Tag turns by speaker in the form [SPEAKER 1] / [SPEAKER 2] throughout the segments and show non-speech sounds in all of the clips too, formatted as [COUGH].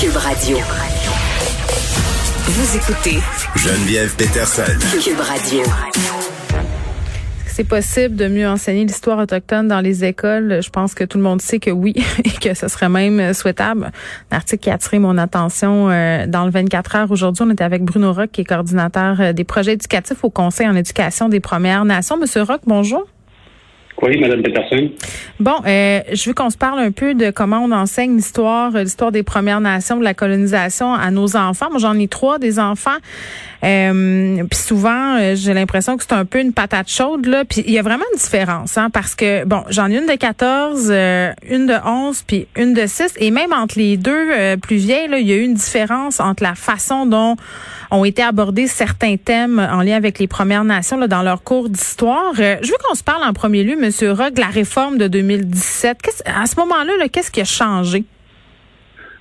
[SPEAKER 1] Cube Radio. Vous écoutez
[SPEAKER 2] Geneviève Peterson.
[SPEAKER 1] Cube Radio.
[SPEAKER 3] C'est possible de mieux enseigner l'histoire autochtone dans les écoles. Je pense que tout le monde sait que oui [LAUGHS] et que ce serait même souhaitable. Un article qui a attiré mon attention euh, dans le 24 heures. Aujourd'hui, on était avec Bruno Rock, qui est coordinateur euh, des projets éducatifs au Conseil en éducation des Premières Nations. Monsieur Rock, bonjour.
[SPEAKER 4] Oui, Mme Peterson.
[SPEAKER 3] Bon, euh, je veux qu'on se parle un peu de comment on enseigne l'histoire, l'histoire des Premières Nations, de la colonisation à nos enfants. Moi, j'en ai trois des enfants. Euh, puis souvent, euh, j'ai l'impression que c'est un peu une patate chaude là. Puis il y a vraiment une différence, hein, parce que bon, j'en ai une de 14, euh, une de 11, puis une de 6, et même entre les deux plus vieilles, là, il y a eu une différence entre la façon dont ont été abordés certains thèmes en lien avec les Premières Nations là, dans leur cours d'histoire. je veux qu'on se parle en premier lieu, Monsieur Rock, de la réforme de 2017. À ce moment-là, -là, qu'est-ce qui a changé?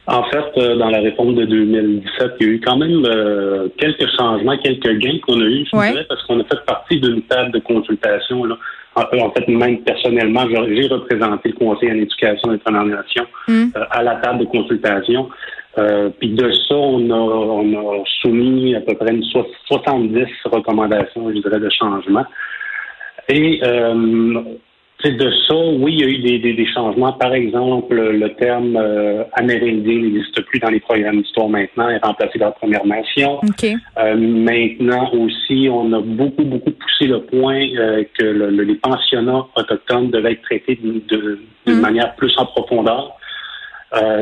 [SPEAKER 4] En fait, euh, dans la réforme de 2017, il y a eu quand même euh, quelques changements, quelques gains qu'on a eus, je dirais, parce qu'on a fait partie d'une table de consultation. Là. En, fait, même personnellement, j'ai représenté le Conseil en éducation et en nation mm. euh, à la table de consultation. puis de ça, on a, on a soumis à peu près une 70 recommandations, je dirais, de changement. Et de ça, oui, il y a eu des, des, changements. Par exemple, le terme euh, amérindien n'existe plus dans les programmes d'histoire maintenant, est remplacé par Première Nation. Euh, maintenant aussi, on a beaucoup, beaucoup poussé le point euh, que les pensionnats autochtones devaient être traités d'une mm. manière plus en profondeur.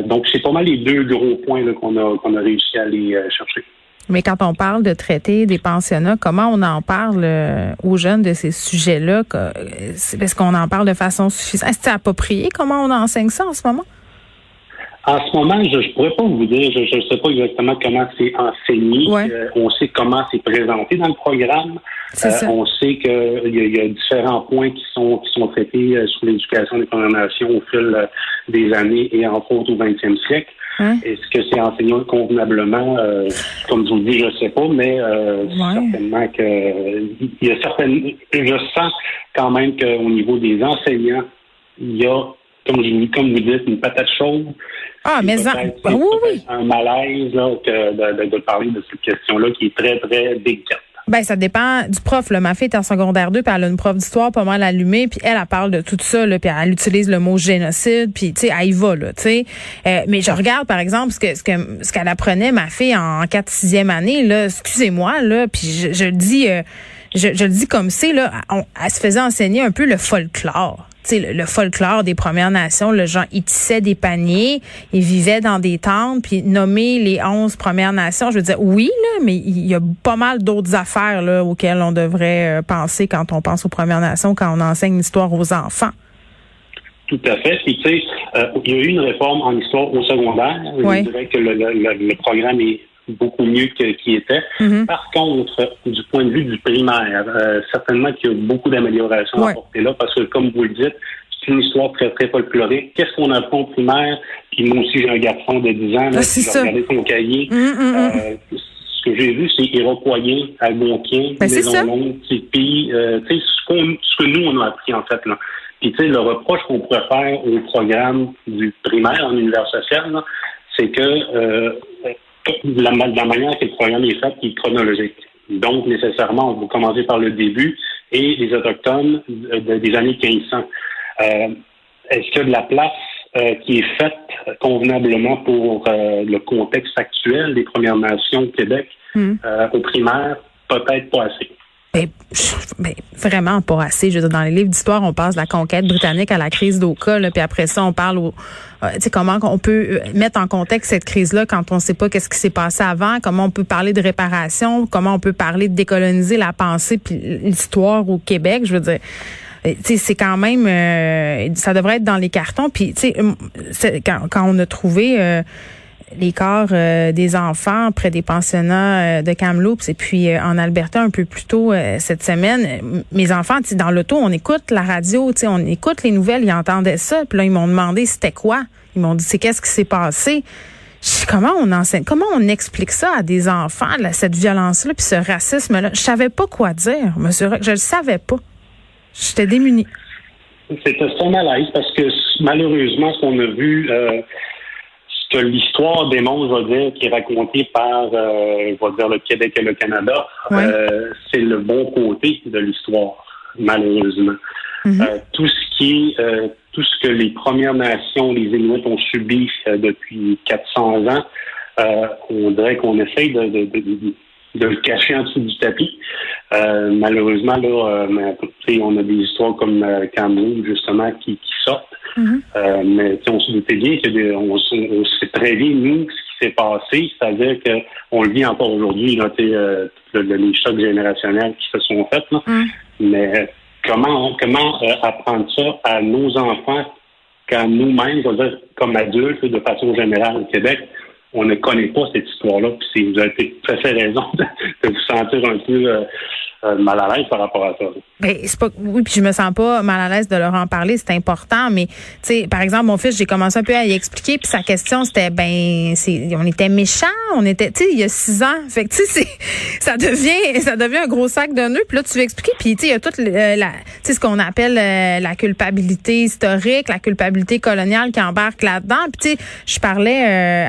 [SPEAKER 4] donc, c'est pas mal les deux gros points qu'on a, qu'on a réussi à aller chercher.
[SPEAKER 3] Mais quand on parle de traiter des pensionnats, comment on en parle euh, aux jeunes de ces sujets-là? Est-ce qu'on en parle de façon suffisante? Est-ce que c'est approprié? Comment on enseigne ça en ce moment?
[SPEAKER 4] En ce moment, je ne pourrais pas vous dire, je ne sais pas exactement comment c'est enseigné. Euh, on sait comment c'est présenté dans le programme. Euh, on sait qu'il y, y, a différents points qui sont qui sont traités sur l'éducation des Premières Nations au fil des années et entre autres au 20e siècle. Hein? Est-ce que c'est enseigné convenablement? Euh, comme je vous dis, je ne sais pas, mais euh, certainement que il y a certaines. Je sens quand même qu'au niveau des enseignants, il y a, comme je comme vous dites, une patate chaude.
[SPEAKER 3] Ah, mais oui,
[SPEAKER 4] un malaise de, de, parler de cette question-là qui est très, très délicate.
[SPEAKER 3] Ben ça dépend du prof. Là. Ma fille est en secondaire 2, puis elle a une prof d'histoire pas mal allumée, puis elle, elle parle de tout ça, là, puis elle utilise le mot génocide, puis tu sais, elle y va là, tu sais. Euh, mais je regarde par exemple ce que ce que ce qu'elle apprenait ma fille en 4 6e année là, excusez-moi là, puis je, je le dis euh, je, je, le dis comme c'est là, elle se faisait enseigner un peu le folklore le, le, folklore des Premières Nations, le genre, ils tissaient des paniers, ils vivaient dans des tentes, puis nommer les onze Premières Nations, je veux dire, oui, là, mais il y a pas mal d'autres affaires là, auxquelles on devrait euh, penser quand on pense aux Premières Nations, quand on enseigne l'histoire aux enfants.
[SPEAKER 4] Tout à fait. Puis, tu sais, euh, il y a eu une réforme en histoire au secondaire. Je dirais que le, le, le programme est beaucoup mieux qu'il était. Mhm. Par contre, du point de vue du primaire, euh, certainement qu'il y a beaucoup d'améliorations à apporter là, parce que comme vous le dites, c'est une histoire très, très folklorique. Qu'est-ce qu'on apprend au primaire? Puis moi aussi, j'ai un garçon de 10 ans, là, ah, j'ai regardé son cahier. Mhm, mhm, euh, ce que j'ai vu, c'est Iroquoien, Algonquin, ben, Maison Longue, Tipeee, euh, tu sais, ce, ce que nous, on a appris, en fait, là. Puis, tu sais, le reproche qu'on pourrait faire au programme du primaire en univers social, c'est que euh, la, la manière que le programme est fait, qui est chronologique. Donc, nécessairement, on va commencer par le début et les Autochtones des années 1500. Euh, Est-ce qu'il y a de la place euh, qui est faite convenablement pour euh, le contexte actuel des Premières Nations au Québec hmm. euh, au primaire? Peut-être pas assez.
[SPEAKER 3] Ben, ben, vraiment pas assez. Je veux dire, dans les livres d'histoire, on passe de la conquête britannique à la crise d'Oka, puis après ça, on parle au, euh, comment on peut euh, mettre en contexte cette crise-là quand on ne sait pas qu'est-ce qui s'est passé avant, comment on peut parler de réparation, comment on peut parler de décoloniser la pensée puis l'histoire au Québec. Je veux dire, euh, c'est quand même, ça devrait être dans les cartons. Puis, tu sais, quand, quand on a trouvé les corps euh, des enfants près des pensionnats euh, de Kamloops et puis euh, en Alberta un peu plus tôt cette semaine. Mes enfants, dans l'auto, on écoute la radio, on écoute les nouvelles, ils entendaient ça. Puis là, ils m'ont demandé c'était quoi? Ils m'ont dit c'est qu'est-ce qui s'est passé? comment on enseigne, comment on explique ça à des enfants, cette violence-là, puis ce racisme-là? Je savais pas quoi dire, monsieur Je le savais pas. J'étais démunie.
[SPEAKER 4] C'était son malaise parce que malheureusement, ce qu'on a vu, ce que l'histoire démontre, je vais dire, qui est racontée par, euh, je vais dire, le Québec et le Canada, euh, c'est le bon côté de l'histoire, malheureusement. Mm-hmm. Euh, tout ce qui est, tout ce que les Premières Nations, les Inuits ont subi depuis 400 ans, on dirait qu'on essaye de, de, de, de, le cacher en dessous du tapis. malheureusement, là, on a des histoires comme Cameroun, justement, qui, qui sortent. Mm-hmm. Euh, mais on se doutait bien que on, sait très bien, nous, ce qui s'est passé, c'est-à-dire qu'on le vit encore aujourd'hui, euh, les chocs générationnels qui se sont faits. Mm. Mais comment, comment euh, apprendre ça à nos enfants quand nous-mêmes, comme adultes, de façon générale au Québec, on ne connaît pas cette histoire-là. Puis vous avez tout à fait raison [LAUGHS] de, vous sentir un peu euh, mal à l'aise par rapport à ça.
[SPEAKER 3] Ben, c'est pas, oui, puis je me sens pas mal à l'aise de leur en parler, c'est important, mais tu sais, par exemple, mon fils, j'ai commencé un peu à y expliquer, puis sa question, c'était, ben, c'est, on était méchants, on était, tu sais, il y a six ans, fait que tu sais, [LAUGHS] ça devient, ça devient un gros sac de nœuds, puis là, tu veux expliquer, puis tu sais, il y a toute euh, la, tu sais, ce qu'on appelle euh, la culpabilité historique, la culpabilité coloniale qui embarque là-dedans, puis tu sais, je parlais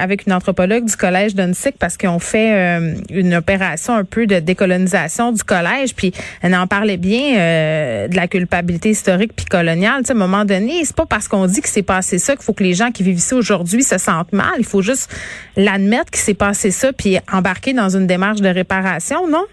[SPEAKER 3] avec une anthropologue du collège d'Unsick parce qu'on fait une opération un peu de décolonisation du collège puis elle en parlait bien euh, de la culpabilité historique puis coloniale. à un moment donné, c'est pas parce qu'on dit que c'est passé ça qu'il faut que les gens qui vivent ici aujourd'hui se sentent mal. Il faut juste l'admettre qu'il s'est passé ça puis embarquer dans une démarche de réparation, non?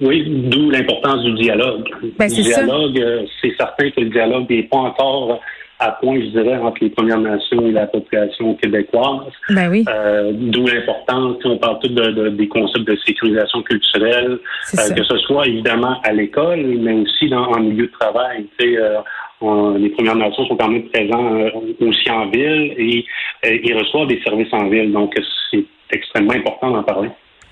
[SPEAKER 4] Oui, d'où l'importance du dialogue.
[SPEAKER 3] Ben,
[SPEAKER 4] le dialogue, euh, c'est certain que le dialogue n'est pas encore à point, je dirais, entre les Premières Nations et la population québécoise.
[SPEAKER 3] Ben oui.
[SPEAKER 4] Euh, D'où l'importance, on parle tout de, des concepts de sécurisation culturelle, euh, que ce soit évidemment à l'école, mais aussi dans, en milieu de travail. Tu sais, euh, les Premières Nations sont quand même présents euh, aussi en ville et ils reçoivent des services en ville. Donc, c'est extrêmement important d'en parler.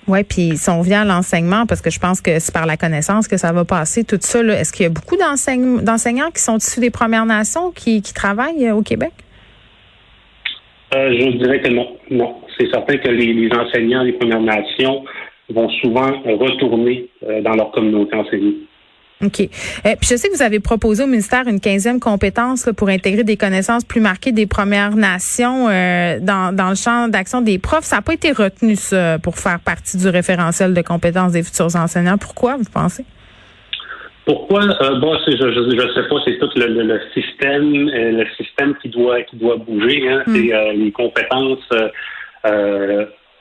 [SPEAKER 3] Oui, puis si on vient à l'enseignement, parce que je pense que c'est par la connaissance que ça va passer, tout ça, est-ce qu'il y a beaucoup d'enseignants qui sont issus des Premières Nations qui, travaillent euh, au Québec?
[SPEAKER 4] Euh, je dirais que non. Non. C'est certain que les, enseignants des Premières Nations vont souvent retourner euh, dans leur communauté enseignée.
[SPEAKER 3] OK. Euh, puis je sais que vous avez proposé au ministère une quinzième compétence pour intégrer des connaissances plus marquées des Premières Nations euh, dans, dans le champ d'action des profs. Ça n'a pas été retenu, ça, pour faire partie du référentiel de compétences des futurs enseignants. Pourquoi, vous pensez?
[SPEAKER 4] Pourquoi? Euh, bon, je ne sais pas, c'est tout le, système, le système qui doit qui doit bouger. Hein. Mm. C'est les compétences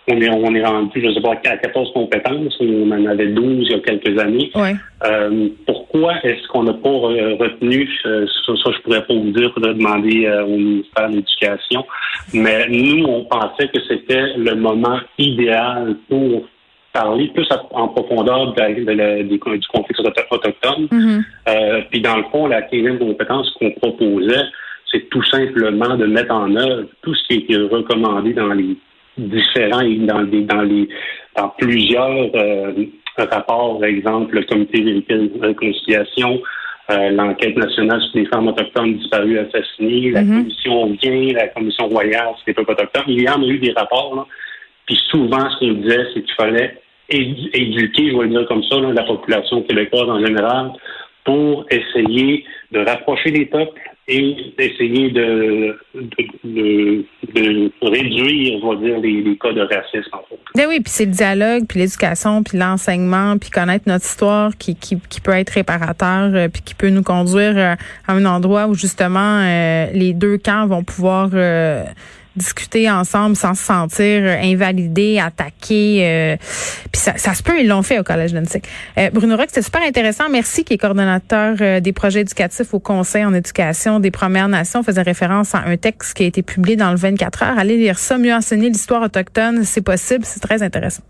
[SPEAKER 4] on est, on est rendu, je ne sais pas, à 14 compétences. On en avait 12 il y a quelques années. Euh, pourquoi est-ce qu'on n'a pas retenu, euh, ça, ça, je pourrais pas vous dire, faudrait demander euh, au ministère de l'Éducation, mais nous, on pensait que c'était le moment idéal pour parler plus en profondeur de, du conflit autochtone. Mm-hmm. puis dans le fond, la 15e compétence qu'on proposait, c'est tout simplement de mettre en œuvre tout ce qui est recommandé dans les différents dans, des, dans, les, dans plusieurs euh, rapports, par exemple, le comité de réconciliation, euh, l'enquête nationale sur les femmes autochtones disparues assassinées, la mm-hmm. commission Vient, la commission royale sur les peuples autochtones. Il y en a eu des rapports, là. Puis souvent, ce qu'on disait, c'est qu'il fallait éduquer, je vais le dire comme ça, la population québécoise en général, pour essayer de rapprocher les peuples et d'essayer de, de, de, réduire, on va dire, les, les, cas de racisme. En fait.
[SPEAKER 3] Ben oui, puis c'est le dialogue, puis l'éducation, puis l'enseignement, puis connaître notre histoire qui, qui, qui peut être réparateur, euh, puis qui peut nous conduire euh, à un endroit où justement euh, les deux camps vont pouvoir discuter ensemble sans se sentir euh, invalidé, attaqué. Euh, puis ça, ça, se peut, ils l'ont fait au Collège d'Annecy. Euh, Bruno Rock, c'était super intéressant. Merci, qui est coordonnateur euh, des projets éducatifs au Conseil en éducation des Premières Nations. faisait référence à un texte qui a été publié dans le 24 heures. Allez lire ça, mieux enseigner l'histoire autochtone, c'est possible, c'est très intéressant.